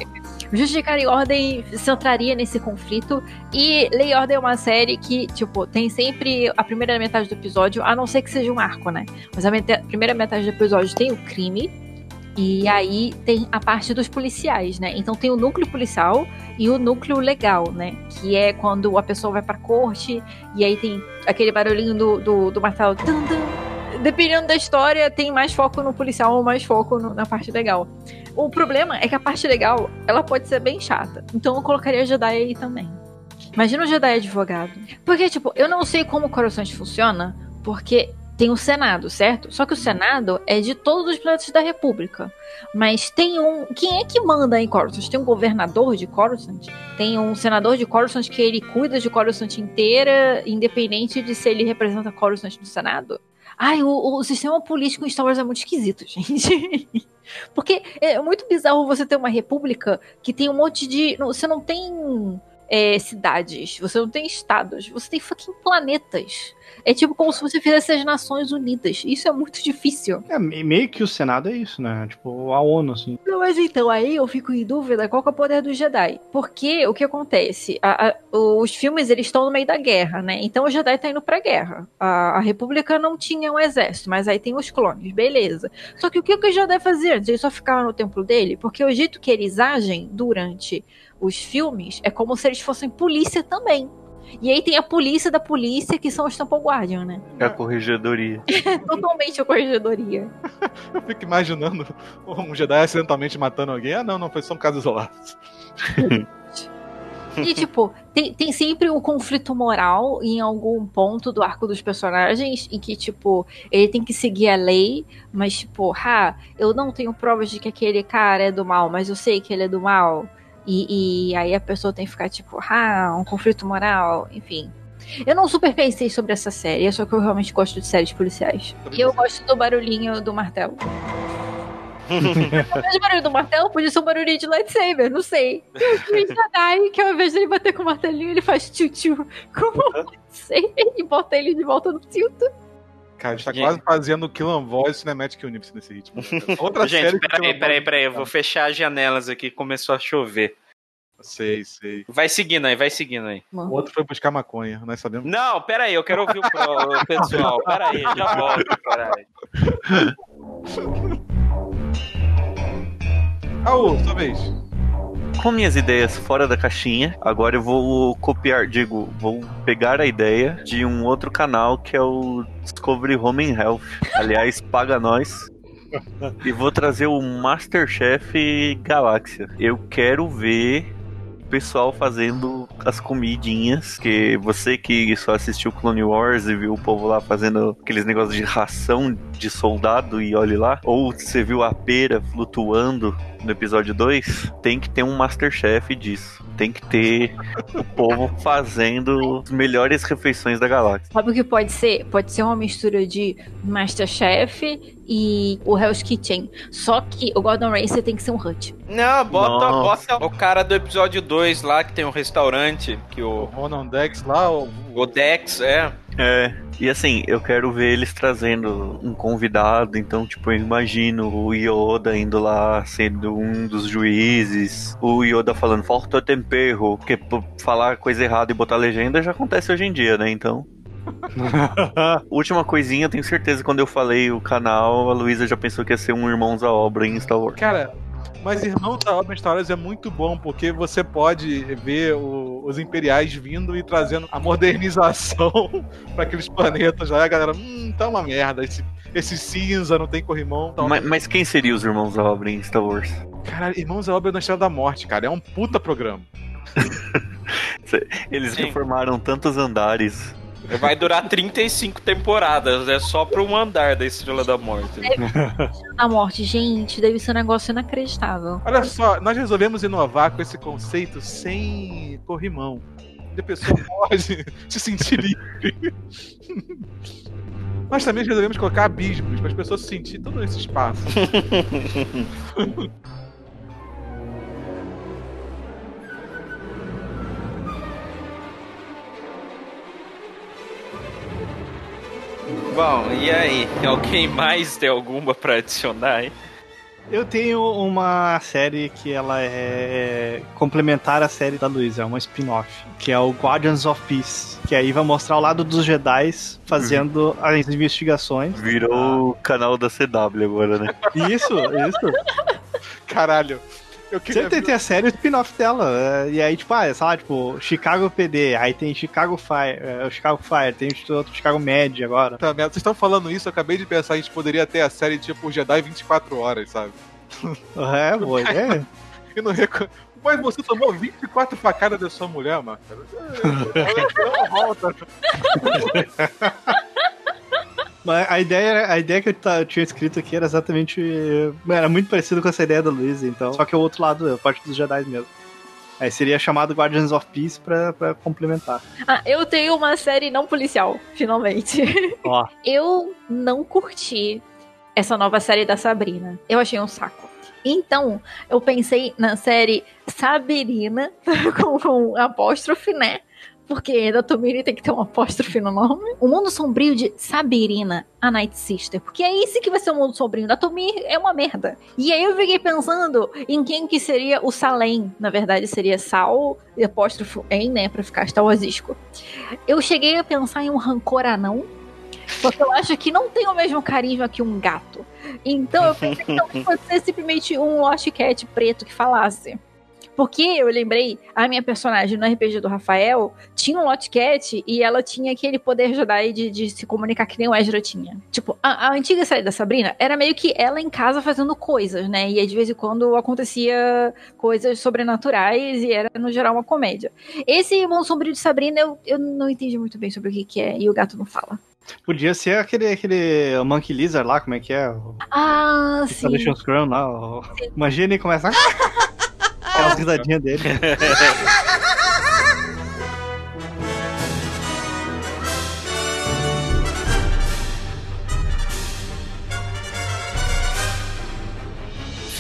Justificar e Ordem se entraria nesse conflito. E Lei e Ordem é uma série que, tipo, tem sempre a primeira metade do episódio, a não ser que seja um arco, né? Mas a meta- primeira metade do episódio tem o crime. E aí tem a parte dos policiais, né? Então tem o núcleo policial e o núcleo legal, né? Que é quando a pessoa vai pra corte e aí tem aquele barulhinho do, do, do martelo. Dependendo da história, tem mais foco no policial ou mais foco no- na parte legal. O problema é que a parte legal, ela pode ser bem chata. Então eu colocaria Jedi aí também. Imagina o Jedi advogado. Porque, tipo, eu não sei como Coruscant funciona, porque tem o Senado, certo? Só que o Senado é de todos os planetas da República. Mas tem um. Quem é que manda em Coruscant? Tem um governador de Coruscant? Tem um senador de Coruscant que ele cuida de Coruscant inteira, independente de se ele representa Coruscant no Senado? Ai, o, o sistema político em Star Wars é muito esquisito, (laughs) gente. Porque é muito bizarro você ter uma república que tem um monte de. Você não tem é, cidades, você não tem estados, você tem fucking planetas. É tipo como se você fizesse as Nações Unidas. Isso é muito difícil. É, me- meio que o Senado é isso, né? Tipo, a ONU, assim. Não, mas então, aí eu fico em dúvida qual que é o poder do Jedi. Porque o que acontece? A- a- os filmes, eles estão no meio da guerra, né? Então o Jedi tá indo pra guerra. A, a República não tinha um exército, mas aí tem os clones, beleza. Só que o que, que o Jedi fazia antes? Ele só ficava no templo dele? Porque o jeito que eles agem durante os filmes é como se eles fossem polícia também. E aí tem a polícia da polícia, que são os Temple Guardian, né? É a corregedoria. (laughs) Totalmente a corregedoria. (laughs) Eu fico imaginando um Jedi acidentalmente matando alguém. Ah, não, não, foi só um caso isolado. E, tipo, tem, tem sempre o conflito moral em algum ponto do arco dos personagens em que, tipo, ele tem que seguir a lei, mas, tipo, ah, eu não tenho provas de que aquele cara é do mal, mas eu sei que ele é do mal. E, e aí a pessoa tem que ficar, tipo, ah, um conflito moral, enfim. Eu não super pensei sobre essa série, é só que eu realmente gosto de séries policiais. E eu gosto do barulhinho do martelo. De barulho do martelo, podia ser um barulhinho de lightsaber, não sei. Tem o Jedi, que ao invés dele bater com o martelinho, ele faz tchu-tchu com o lightsaber e bota ele de volta no cinto. Cara, a gente tá Gente. quase fazendo Kill and Voice Cinematic Universe nesse ritmo. (laughs) Outra série Gente, que peraí, peraí, peraí. Eu vou fechar as janelas aqui. Começou a chover. Sei, sei. Vai seguindo aí, vai seguindo aí. O outro foi buscar maconha, nós sabemos. Não, peraí, eu quero ouvir o, pro- o pessoal. Peraí, já volto, caralho. Raul, sua vez. Com minhas ideias fora da caixinha, agora eu vou copiar, digo, vou pegar a ideia de um outro canal que é o Discovery Home and Health. Aliás, (laughs) paga nós. E vou trazer o Masterchef Galáxia. Eu quero ver o pessoal fazendo as comidinhas, que você que só assistiu Clone Wars e viu o povo lá fazendo aqueles negócios de ração de soldado e olhe lá, ou você viu a pera flutuando no episódio 2, tem que ter um Masterchef disso. Tem que ter o povo fazendo as melhores refeições da galáxia. Sabe o que pode ser? Pode ser uma mistura de Masterchef e o Hell's Kitchen. Só que o Gordon Ramsay tem que ser um Hut. Não, bota, Nossa. bota o cara do episódio 2 lá, que tem um restaurante, que O o, Ronan Dex lá, o, o Dex, é. É, e assim, eu quero ver eles trazendo um convidado, então, tipo, eu imagino o Yoda indo lá sendo um dos juízes, o Yoda falando, falta tempero, porque falar coisa errada e botar legenda já acontece hoje em dia, né, então... (laughs) Última coisinha, eu tenho certeza que quando eu falei o canal, a Luísa já pensou que ia ser um Irmãos à Obra em Star Wars. Cara, Mas Irmãos da Obra Stories é muito bom, porque você pode ver o- os imperiais vindo e trazendo a modernização (laughs) pra aqueles planetas lá. A galera, hum, tá uma merda. Esse, esse cinza não tem corrimão. Tá Mas, mas quem seria os irmãos da obra em Star Wars? Caralho, Irmãos da Obra da Estrela da Morte, cara. É um puta programa. (laughs) Eles Sim. reformaram tantos andares. Vai durar 35 temporadas, é só pra um andar da Estrela da Morte. A morte, gente, deve ser um negócio inacreditável. Olha só, nós resolvemos inovar com esse conceito sem corrimão. Onde a pessoa (laughs) pode se sentir livre. (laughs) Nós também resolvemos colocar abismos para as pessoas sentir todo esse espaço. (laughs) Bom, e aí? Alguém mais tem alguma pra adicionar aí? Eu tenho uma série que ela é complementar à série da Luísa, é uma spin-off, que é o Guardians of Peace, que aí vai mostrar o lado dos Jedi fazendo as investigações. Virou o canal da CW agora, né? Isso, isso. Caralho. Eu queria Sempre tem, a série e o spin-off dela. é, E aí, tipo, ah, sei lá, tipo, Chicago PD, aí tem Chicago Fire, é, o Chicago Fire, tem outro Chicago Med agora. Merda, Vocês estão falando isso, eu acabei de pensar, a gente poderia ter a série tipo Jedi 24 horas, sabe? É, boa ideia. E não reco... Mas você tomou 24 facadas da sua mulher, Marcos. Ela volta. Mas a ideia, a ideia que eu, tinha escrito aqui era exatamente. Era muito parecido com essa ideia da Luísa, então. Só que é o outro lado, a parte dos Jedi mesmo. Aí seria chamado Guardians of Peace pra, pra complementar. Ah, eu tenho uma série não policial, finalmente. (laughs) Ó. Eu não curti essa nova série da Sabrina. Eu achei um saco. Então, eu pensei na série Sabirina, (laughs) com, com apóstrofe, né? Porque da Tomiri tem que ter um apóstrofe no nome. O mundo sombrio de Sabirina, a Night Sister. Porque é esse que vai ser o mundo sombrio. Da Tomiri é uma merda. E aí eu fiquei pensando em quem que seria o Salem. Na verdade, seria Sal, e apóstrofo em, né? Pra ficar Star. Eu cheguei a pensar em um rancor anão. Porque eu acho que não tem o mesmo carisma que um gato. Então eu pensei que ser simplesmente um Lost Cat preto que falasse. Porque eu lembrei, a minha personagem no RPG do Rafael tinha um Lost Cat e ela tinha aquele poder Jedi de, de se comunicar que nem o Ezra tinha. Tipo, a, a antiga série da Sabrina era meio que ela em casa fazendo coisas, né? E aí, de vez em quando acontecia coisas sobrenaturais e era no geral uma comédia. Esse Irmão Sombrio de Sabrina eu, eu não entendi muito bem sobre o que, que é e o gato não fala. Podia ser aquele, aquele Monkey Lizard lá, como é que é? O Ah, sim. Salvation Scrum lá. o- Imagina e começa. (laughs) Aquelas risadinhas dele. (laughs)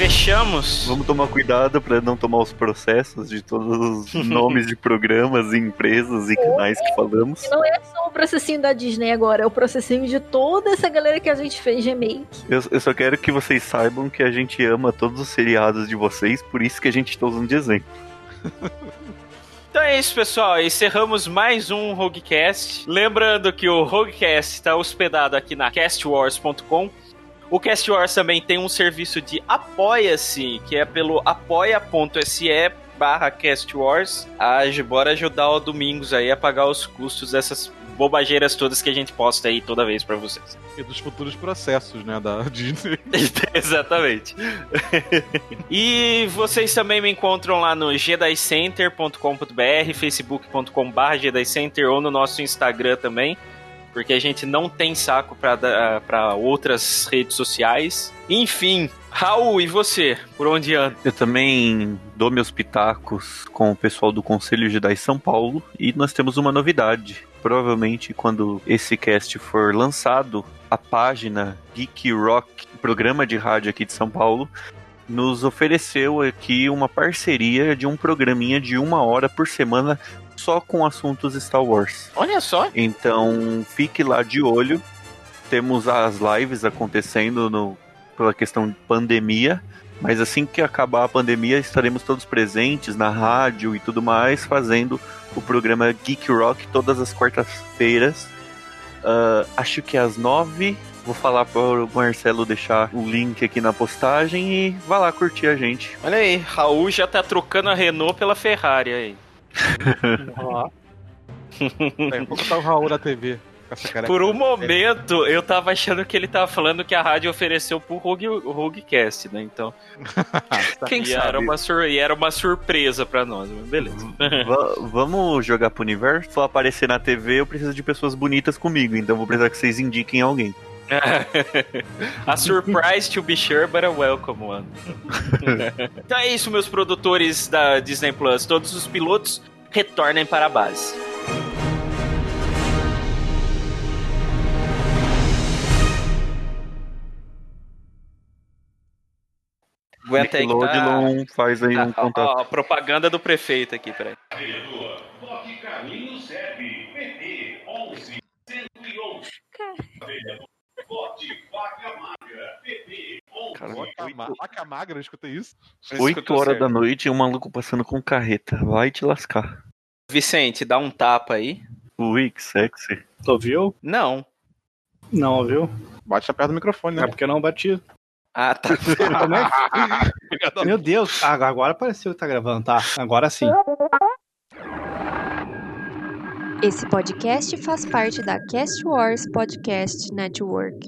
Fechamos. Vamos tomar cuidado pra não tomar os processos de todos os nomes de programas e empresas e canais que falamos. Não é só processinho da Disney agora, é o processinho de toda essa galera que a gente fez remake. Eu, eu só quero que vocês saibam que a gente ama todos os seriados de vocês, por isso que a gente tá usando de exemplo. (laughs) Então é isso, pessoal. Encerramos mais um Roguecast. Lembrando que o Roguecast está hospedado aqui na castwars.com. O Cast Wars também tem um serviço de apoia-se, que é pelo apoia.se barra Cast Wars. Age, bora ajudar o Domingos aí a pagar os custos dessas bobageiras todas que a gente posta aí toda vez pra vocês. (laughs) E dos futuros processos, né, da (laughs) Disney. Exatamente. (laughs) e vocês também me encontram lá no jedicenter.com.br, facebook.com.br jedicenter ou no nosso Instagram também, porque a gente não tem saco para outras redes sociais. Enfim, Raul, e você? Por onde anda? Eu também dou meus pitacos com o pessoal do Conselho Jedi São Paulo e nós temos uma novidade. Provavelmente quando esse cast for lançado, a página Geek Rock, programa de rádio aqui de São Paulo, nos ofereceu aqui uma parceria de um programinha de uma hora por semana só com assuntos Star Wars. Olha só. Então fique lá de olho. Temos as lives acontecendo no, pela questão de pandemia. Mas assim que acabar a pandemia, estaremos todos presentes na rádio e tudo mais, fazendo o programa Geek Rock todas as quartas-feiras. Ah, acho que às nove Vou falar pro Marcelo deixar o link aqui na postagem e vai lá curtir a gente. Olha aí, Raul já tá trocando a Renault pela Ferrari aí. (laughs) Ó, (laughs) Daqui a pouco tá o Raul na TV. Com essa careca. Por um momento, eu tava achando que ele tava falando que a rádio ofereceu pro Rogue, Roguecast, né? Então. (laughs) Quem e, Era uma sur- e era uma surpresa pra nós, mas beleza. Va- vamos jogar pro universo? Se for aparecer na TV, eu preciso de pessoas bonitas comigo, então vou precisar que vocês indiquem alguém. (laughs) a surprise to be sure, but a welcome one. (laughs) então é isso, meus produtores da Disney Plus. Todos os pilotos retornem para a base. Aguenta aí que tá... Faz aí um Ah, ó, contato. ó, a propaganda do prefeito aqui, peraí. Toque Carlinhos Hebe, PT 11 111. Forte Vaca Magra, PT 11. Cara, Vaca ma- Vaca magra, eu escutei isso. 8 horas da noite e um maluco passando com carreta. Vai te lascar. Vicente, dá um tapa aí. Ui, que sexy. tu ouviu? Não. Não, viu? Bate perto do microfone, É né? porque eu não bati. Ah, tá. (laughs) Como é que- (laughs) Meu Deus, agora apareceu que tá gravando, tá? Agora sim. Esse podcast faz parte da Cast Wars Podcast Network.